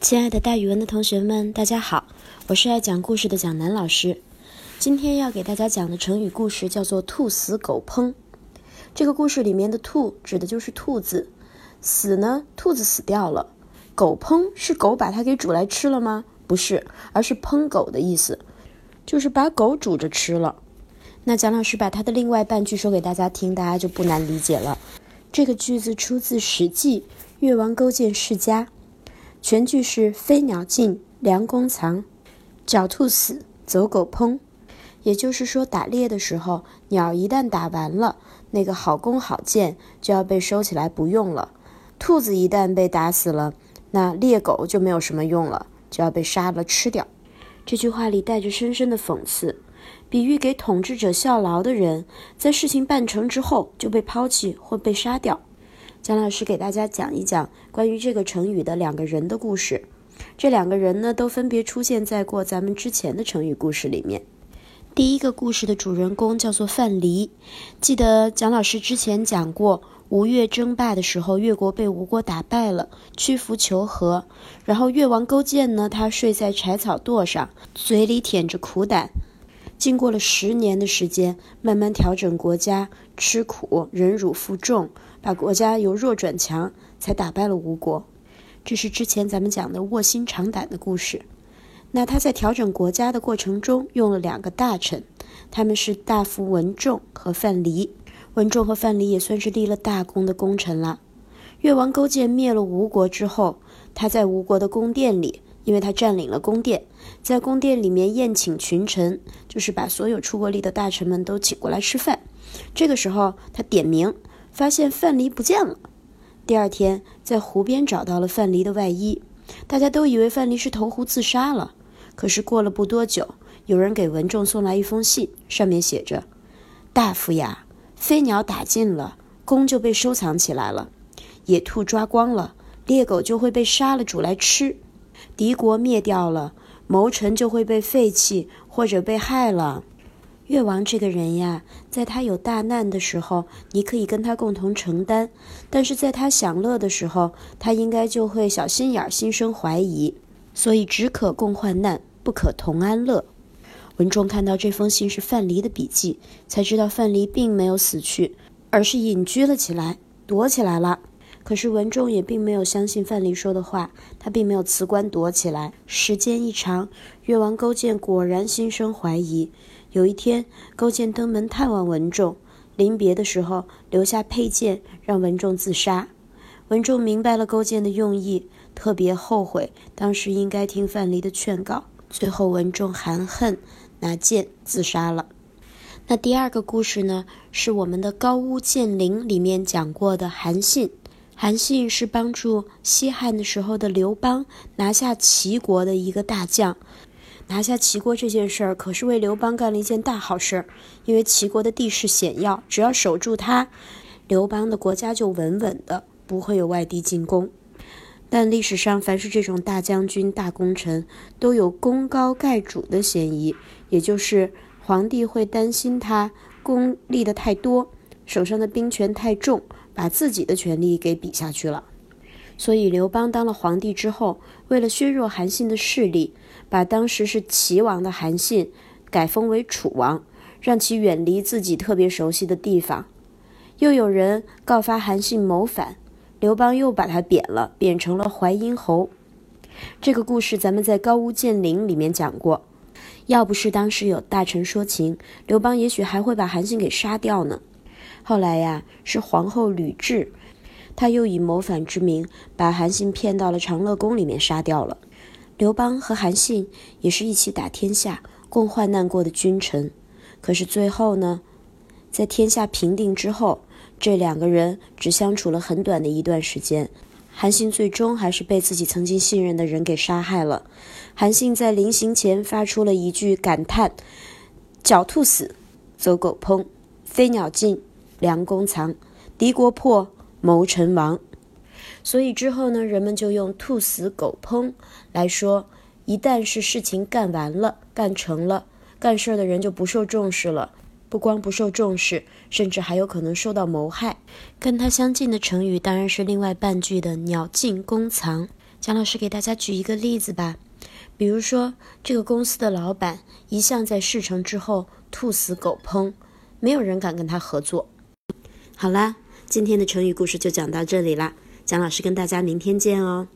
亲爱的大语文的同学们，大家好，我是爱讲故事的蒋楠老师。今天要给大家讲的成语故事叫做“兔死狗烹”。这个故事里面的“兔”指的就是兔子，“死”呢，兔子死掉了；“狗烹”是狗把它给煮来吃了吗？不是，而是烹狗的意思，就是把狗煮着吃了。那蒋老师把它的另外半句说给大家听，大家就不难理解了。这个句子出自《史记·越王勾践世家》。全句是飞鸟尽，良弓藏；狡兔死，走狗烹。也就是说，打猎的时候，鸟一旦打完了，那个好弓好箭就要被收起来不用了；兔子一旦被打死了，那猎狗就没有什么用了，就要被杀了吃掉。这句话里带着深深的讽刺，比喻给统治者效劳的人，在事情办成之后就被抛弃或被杀掉。蒋老师给大家讲一讲关于这个成语的两个人的故事。这两个人呢，都分别出现在过咱们之前的成语故事里面。第一个故事的主人公叫做范蠡。记得蒋老师之前讲过，吴越争霸的时候，越国被吴国打败了，屈服求和。然后越王勾践呢，他睡在柴草垛上，嘴里舔着苦胆。经过了十年的时间，慢慢调整国家，吃苦忍辱负重，把国家由弱转强，才打败了吴国。这是之前咱们讲的卧薪尝胆的故事。那他在调整国家的过程中，用了两个大臣，他们是大夫文仲和范蠡。文仲和范蠡也算是立了大功的功臣了。越王勾践灭了吴国之后，他在吴国的宫殿里。因为他占领了宫殿，在宫殿里面宴请群臣，就是把所有出过力的大臣们都请过来吃饭。这个时候，他点名，发现范蠡不见了。第二天，在湖边找到了范蠡的外衣，大家都以为范蠡是投湖自杀了。可是过了不多久，有人给文仲送来一封信，上面写着：“大夫呀，飞鸟打尽了，弓就被收藏起来了；野兔抓光了，猎狗就会被杀了煮来吃。”敌国灭掉了，谋臣就会被废弃或者被害了。越王这个人呀，在他有大难的时候，你可以跟他共同承担；但是在他享乐的时候，他应该就会小心眼儿，心生怀疑。所以只可共患难，不可同安乐。文仲看到这封信是范蠡的笔记，才知道范蠡并没有死去，而是隐居了起来，躲起来了。可是文仲也并没有相信范蠡说的话，他并没有辞官躲起来。时间一长，越王勾践果然心生怀疑。有一天，勾践登门探望文仲，临别的时候留下佩剑，让文仲自杀。文仲明白了勾践的用意，特别后悔当时应该听范蠡的劝告。最后，文仲含恨拿剑自杀了。那第二个故事呢，是我们的《高屋建瓴》里面讲过的韩信。韩信是帮助西汉的时候的刘邦拿下齐国的一个大将，拿下齐国这件事儿可是为刘邦干了一件大好事儿，因为齐国的地势险要，只要守住它，刘邦的国家就稳稳的，不会有外敌进攻。但历史上凡是这种大将军、大功臣，都有功高盖主的嫌疑，也就是皇帝会担心他功立的太多，手上的兵权太重。把自己的权力给比下去了，所以刘邦当了皇帝之后，为了削弱韩信的势力，把当时是齐王的韩信改封为楚王，让其远离自己特别熟悉的地方。又有人告发韩信谋反，刘邦又把他贬了，贬成了淮阴侯。这个故事咱们在《高屋建瓴》里面讲过，要不是当时有大臣说情，刘邦也许还会把韩信给杀掉呢。后来呀，是皇后吕雉，她又以谋反之名把韩信骗到了长乐宫里面杀掉了。刘邦和韩信也是一起打天下、共患难过的君臣，可是最后呢，在天下平定之后，这两个人只相处了很短的一段时间，韩信最终还是被自己曾经信任的人给杀害了。韩信在临行前发出了一句感叹：“狡兔死，走狗烹；飞鸟尽。”梁公藏，敌国破，谋臣亡。所以之后呢，人们就用“兔死狗烹”来说，一旦是事情干完了、干成了，干事的人就不受重视了。不光不受重视，甚至还有可能受到谋害。跟它相近的成语当然是另外半句的“鸟尽弓藏”。蒋老师给大家举一个例子吧，比如说这个公司的老板一向在事成之后兔死狗烹，没有人敢跟他合作。好啦，今天的成语故事就讲到这里啦，蒋老师跟大家明天见哦。